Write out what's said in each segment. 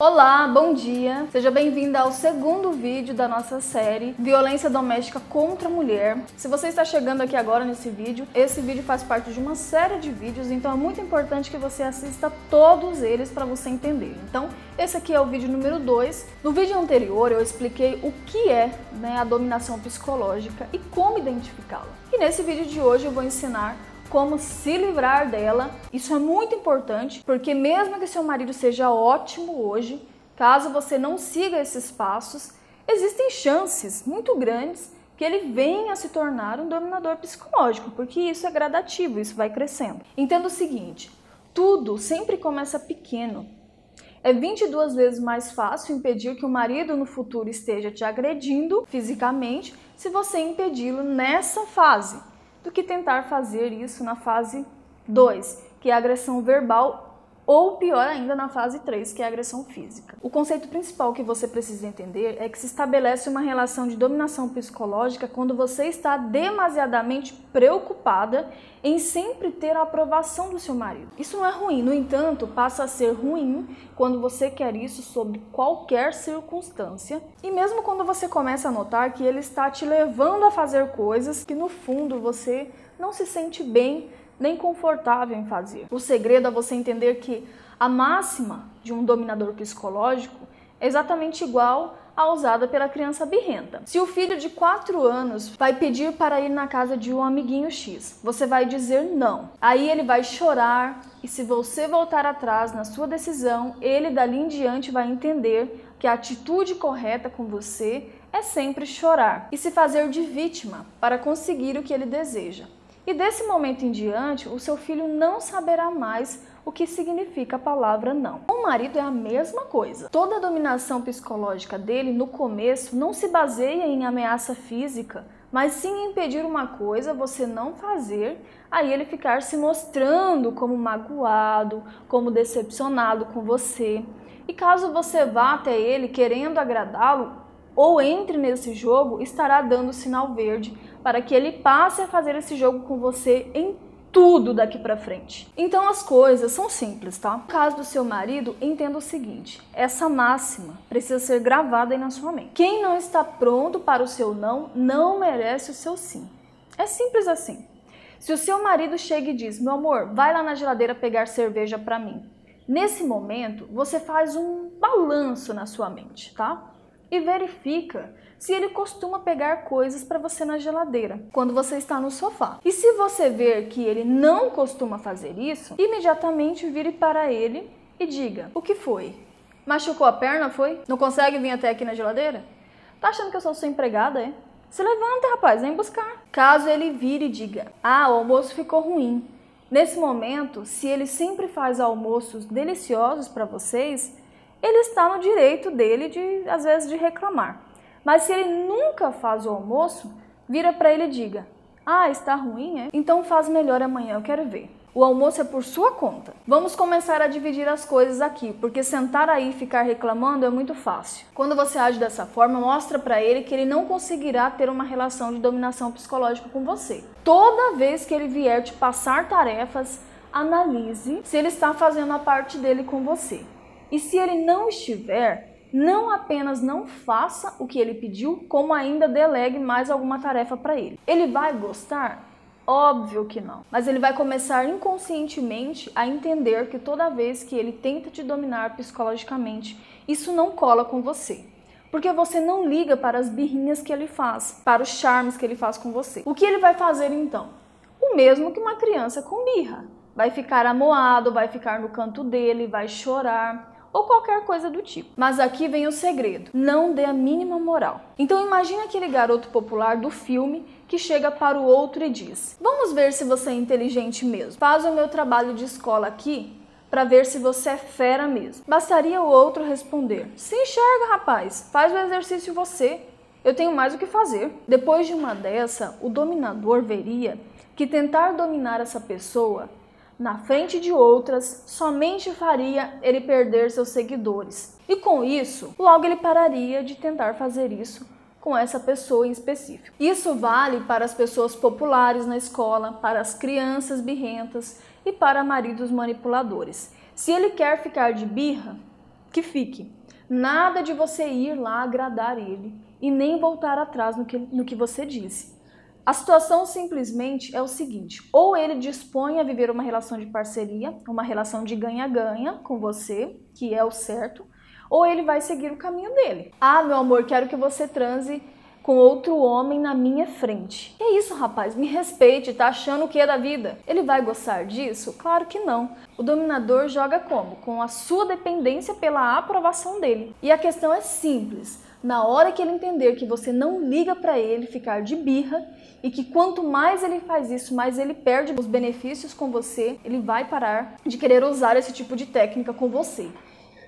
Olá, bom dia! Seja bem-vinda ao segundo vídeo da nossa série Violência Doméstica contra a Mulher. Se você está chegando aqui agora nesse vídeo, esse vídeo faz parte de uma série de vídeos, então é muito importante que você assista todos eles para você entender. Então, esse aqui é o vídeo número 2. No vídeo anterior eu expliquei o que é né, a dominação psicológica e como identificá-la. E nesse vídeo de hoje eu vou ensinar como se livrar dela. Isso é muito importante, porque mesmo que seu marido seja ótimo hoje, caso você não siga esses passos, existem chances muito grandes que ele venha a se tornar um dominador psicológico, porque isso é gradativo, isso vai crescendo. Entenda o seguinte: tudo sempre começa pequeno. É 22 vezes mais fácil impedir que o marido no futuro esteja te agredindo fisicamente se você impedi-lo nessa fase do que tentar fazer isso na fase 2, que é a agressão verbal ou pior ainda na fase 3, que é a agressão física. O conceito principal que você precisa entender é que se estabelece uma relação de dominação psicológica quando você está demasiadamente preocupada em sempre ter a aprovação do seu marido. Isso não é ruim, no entanto, passa a ser ruim quando você quer isso sob qualquer circunstância e mesmo quando você começa a notar que ele está te levando a fazer coisas que no fundo você não se sente bem nem confortável em fazer. O segredo é você entender que a máxima de um dominador psicológico é exatamente igual à usada pela criança birrenta. Se o filho de 4 anos vai pedir para ir na casa de um amiguinho X, você vai dizer não. Aí ele vai chorar e se você voltar atrás na sua decisão, ele dali em diante vai entender que a atitude correta com você é sempre chorar e se fazer de vítima para conseguir o que ele deseja. E desse momento em diante, o seu filho não saberá mais o que significa a palavra não. O marido é a mesma coisa. Toda a dominação psicológica dele no começo não se baseia em ameaça física, mas sim impedir uma coisa, você não fazer, aí ele ficar se mostrando como magoado, como decepcionado com você. E caso você vá até ele querendo agradá-lo, ou entre nesse jogo, estará dando sinal verde para que ele passe a fazer esse jogo com você em tudo daqui para frente. Então as coisas são simples, tá? No caso do seu marido, entenda o seguinte: essa máxima precisa ser gravada aí na sua mente. Quem não está pronto para o seu não, não merece o seu sim. É simples assim. Se o seu marido chega e diz: "Meu amor, vai lá na geladeira pegar cerveja para mim". Nesse momento, você faz um balanço na sua mente, tá? E verifica se ele costuma pegar coisas para você na geladeira quando você está no sofá. E se você ver que ele não costuma fazer isso, imediatamente vire para ele e diga: O que foi? Machucou a perna, foi? Não consegue vir até aqui na geladeira? Tá achando que eu sou sua empregada, é? Se levanta, rapaz, vem buscar. Caso ele vire e diga: Ah, o almoço ficou ruim. Nesse momento, se ele sempre faz almoços deliciosos para vocês, ele está no direito dele de, às vezes, de reclamar. Mas se ele nunca faz o almoço, vira para ele e diga: Ah, está ruim, é? Então faz melhor amanhã, eu quero ver. O almoço é por sua conta. Vamos começar a dividir as coisas aqui, porque sentar aí e ficar reclamando é muito fácil. Quando você age dessa forma, mostra para ele que ele não conseguirá ter uma relação de dominação psicológica com você. Toda vez que ele vier te passar tarefas, analise se ele está fazendo a parte dele com você. E se ele não estiver, não apenas não faça o que ele pediu, como ainda delegue mais alguma tarefa para ele. Ele vai gostar? Óbvio que não. Mas ele vai começar inconscientemente a entender que toda vez que ele tenta te dominar psicologicamente, isso não cola com você. Porque você não liga para as birrinhas que ele faz, para os charmes que ele faz com você. O que ele vai fazer então? O mesmo que uma criança com birra. Vai ficar amoado, vai ficar no canto dele, vai chorar, ou qualquer coisa do tipo. Mas aqui vem o segredo: não dê a mínima moral. Então imagine aquele garoto popular do filme que chega para o outro e diz: "Vamos ver se você é inteligente mesmo. Faz o meu trabalho de escola aqui para ver se você é fera mesmo." Bastaria o outro responder: "Se enxerga, rapaz. Faz o exercício você. Eu tenho mais o que fazer." Depois de uma dessa, o dominador veria que tentar dominar essa pessoa na frente de outras somente faria ele perder seus seguidores. E com isso, logo ele pararia de tentar fazer isso com essa pessoa em específico. Isso vale para as pessoas populares na escola, para as crianças birrentas e para maridos manipuladores. Se ele quer ficar de birra, que fique. Nada de você ir lá agradar ele e nem voltar atrás no que, no que você disse. A situação simplesmente é o seguinte: ou ele dispõe a viver uma relação de parceria, uma relação de ganha-ganha com você, que é o certo, ou ele vai seguir o caminho dele. Ah, meu amor, quero que você transe com outro homem na minha frente. Que é isso, rapaz? Me respeite, tá achando o que é da vida? Ele vai gostar disso? Claro que não. O dominador joga como? Com a sua dependência pela aprovação dele. E a questão é simples. Na hora que ele entender que você não liga para ele ficar de birra e que quanto mais ele faz isso, mais ele perde os benefícios com você, ele vai parar de querer usar esse tipo de técnica com você.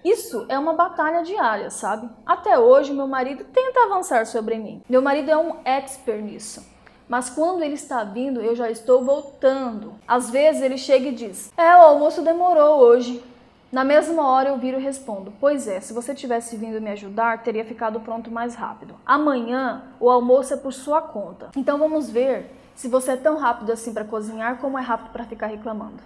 Isso é uma batalha diária, sabe? Até hoje, meu marido tenta avançar sobre mim. Meu marido é um expert nisso. Mas quando ele está vindo, eu já estou voltando. Às vezes ele chega e diz: É, o almoço demorou hoje. Na mesma hora eu viro e respondo: Pois é, se você tivesse vindo me ajudar, teria ficado pronto mais rápido. Amanhã o almoço é por sua conta. Então vamos ver se você é tão rápido assim para cozinhar como é rápido para ficar reclamando.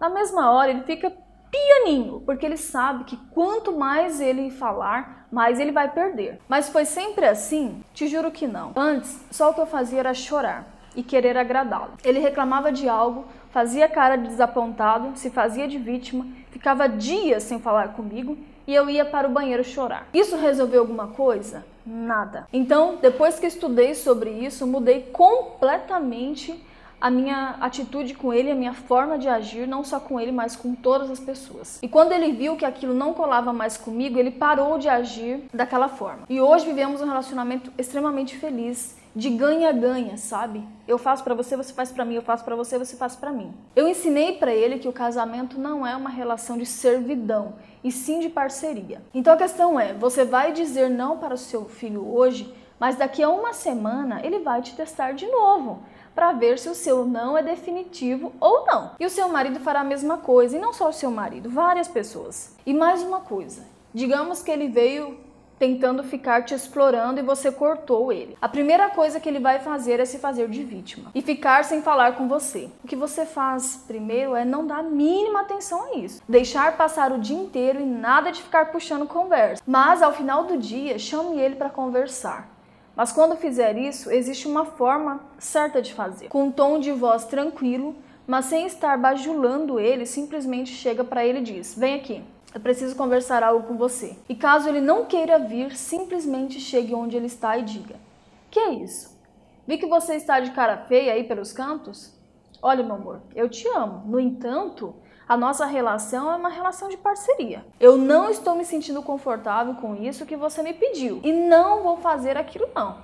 Na mesma hora ele fica pianinho, porque ele sabe que quanto mais ele falar, mais ele vai perder. Mas foi sempre assim? Te juro que não. Antes, só o que eu fazia era chorar e querer agradá-lo. Ele reclamava de algo, fazia cara de desapontado, se fazia de vítima, ficava dias sem falar comigo e eu ia para o banheiro chorar. Isso resolveu alguma coisa? Nada. Então, depois que estudei sobre isso, mudei completamente a minha atitude com ele, a minha forma de agir, não só com ele, mas com todas as pessoas. E quando ele viu que aquilo não colava mais comigo, ele parou de agir daquela forma. E hoje vivemos um relacionamento extremamente feliz, de ganha-ganha, sabe? Eu faço para você, você faz para mim, eu faço para você, você faz para mim. Eu ensinei para ele que o casamento não é uma relação de servidão, e sim de parceria. Então a questão é, você vai dizer não para o seu filho hoje, mas daqui a uma semana ele vai te testar de novo para ver se o seu não é definitivo ou não. E o seu marido fará a mesma coisa, e não só o seu marido, várias pessoas. E mais uma coisa, digamos que ele veio tentando ficar te explorando e você cortou ele. A primeira coisa que ele vai fazer é se fazer de vítima e ficar sem falar com você. O que você faz primeiro é não dar mínima atenção a isso. Deixar passar o dia inteiro e nada de ficar puxando conversa. Mas ao final do dia, chame ele para conversar. Mas quando fizer isso, existe uma forma certa de fazer. Com um tom de voz tranquilo, mas sem estar bajulando ele, simplesmente chega para ele e diz: Vem aqui, eu preciso conversar algo com você. E caso ele não queira vir, simplesmente chegue onde ele está e diga: Que é isso? Vi que você está de cara feia aí pelos cantos? Olha, meu amor, eu te amo. No entanto, a nossa relação é uma relação de parceria. Eu não estou me sentindo confortável com isso que você me pediu e não vou fazer aquilo não.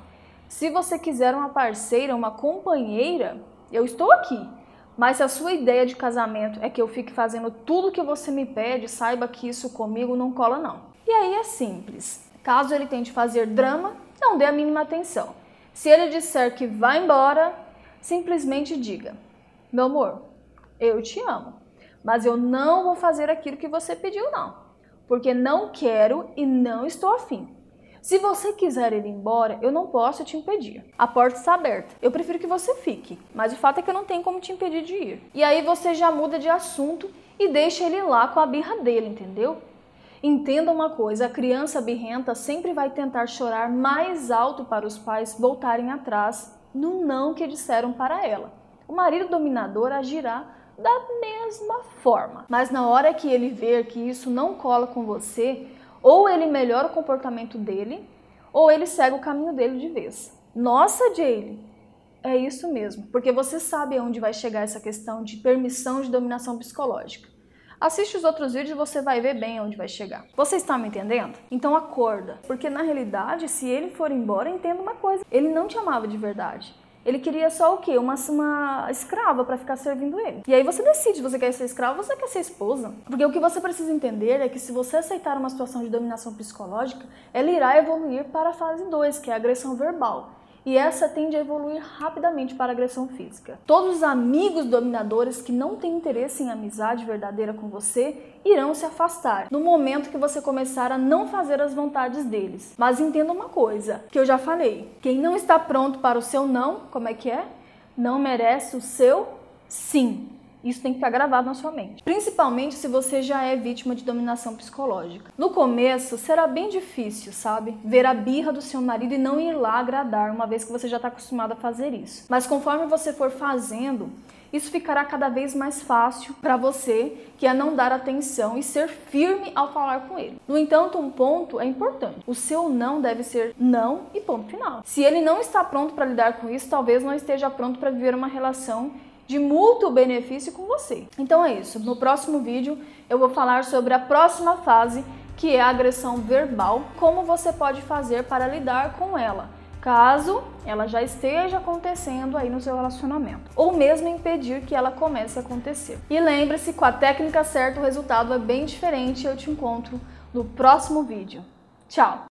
Se você quiser uma parceira, uma companheira, eu estou aqui. Mas se a sua ideia de casamento é que eu fique fazendo tudo que você me pede, saiba que isso comigo não cola não. E aí é simples. Caso ele tente fazer drama, não dê a mínima atenção. Se ele disser que vai embora, simplesmente diga: Meu amor, eu te amo mas eu não vou fazer aquilo que você pediu, não, porque não quero e não estou afim. Se você quiser ir embora, eu não posso te impedir. A porta está aberta. Eu prefiro que você fique, mas o fato é que eu não tenho como te impedir de ir. E aí você já muda de assunto e deixa ele lá com a birra dele, entendeu? Entenda uma coisa: a criança birrenta sempre vai tentar chorar mais alto para os pais voltarem atrás no não que disseram para ela. O marido dominador agirá da mesma forma. Mas na hora que ele ver que isso não cola com você, ou ele melhora o comportamento dele, ou ele segue o caminho dele de vez. Nossa, Jaylee, é isso mesmo, porque você sabe aonde vai chegar essa questão de permissão de dominação psicológica. Assiste os outros vídeos e você vai ver bem onde vai chegar. Você está me entendendo? Então acorda, porque na realidade, se ele for embora, entenda uma coisa: ele não te amava de verdade. Ele queria só o quê? Uma, uma escrava para ficar servindo ele. E aí você decide você quer ser escrava ou você quer ser esposa. Porque o que você precisa entender é que se você aceitar uma situação de dominação psicológica, ela irá evoluir para a fase 2, que é a agressão verbal e essa tende a evoluir rapidamente para agressão física. Todos os amigos dominadores que não têm interesse em amizade verdadeira com você irão se afastar no momento que você começar a não fazer as vontades deles. Mas entenda uma coisa, que eu já falei: quem não está pronto para o seu não, como é que é? Não merece o seu sim. Isso tem que ficar gravado na sua mente. Principalmente se você já é vítima de dominação psicológica. No começo, será bem difícil, sabe? Ver a birra do seu marido e não ir lá agradar, uma vez que você já está acostumado a fazer isso. Mas conforme você for fazendo, isso ficará cada vez mais fácil para você, que é não dar atenção e ser firme ao falar com ele. No entanto, um ponto é importante. O seu não deve ser não e ponto final. Se ele não está pronto para lidar com isso, talvez não esteja pronto para viver uma relação de mútuo benefício com você. Então é isso. No próximo vídeo eu vou falar sobre a próxima fase, que é a agressão verbal, como você pode fazer para lidar com ela caso ela já esteja acontecendo aí no seu relacionamento, ou mesmo impedir que ela comece a acontecer. E lembre-se, com a técnica certa o resultado é bem diferente. Eu te encontro no próximo vídeo. Tchau!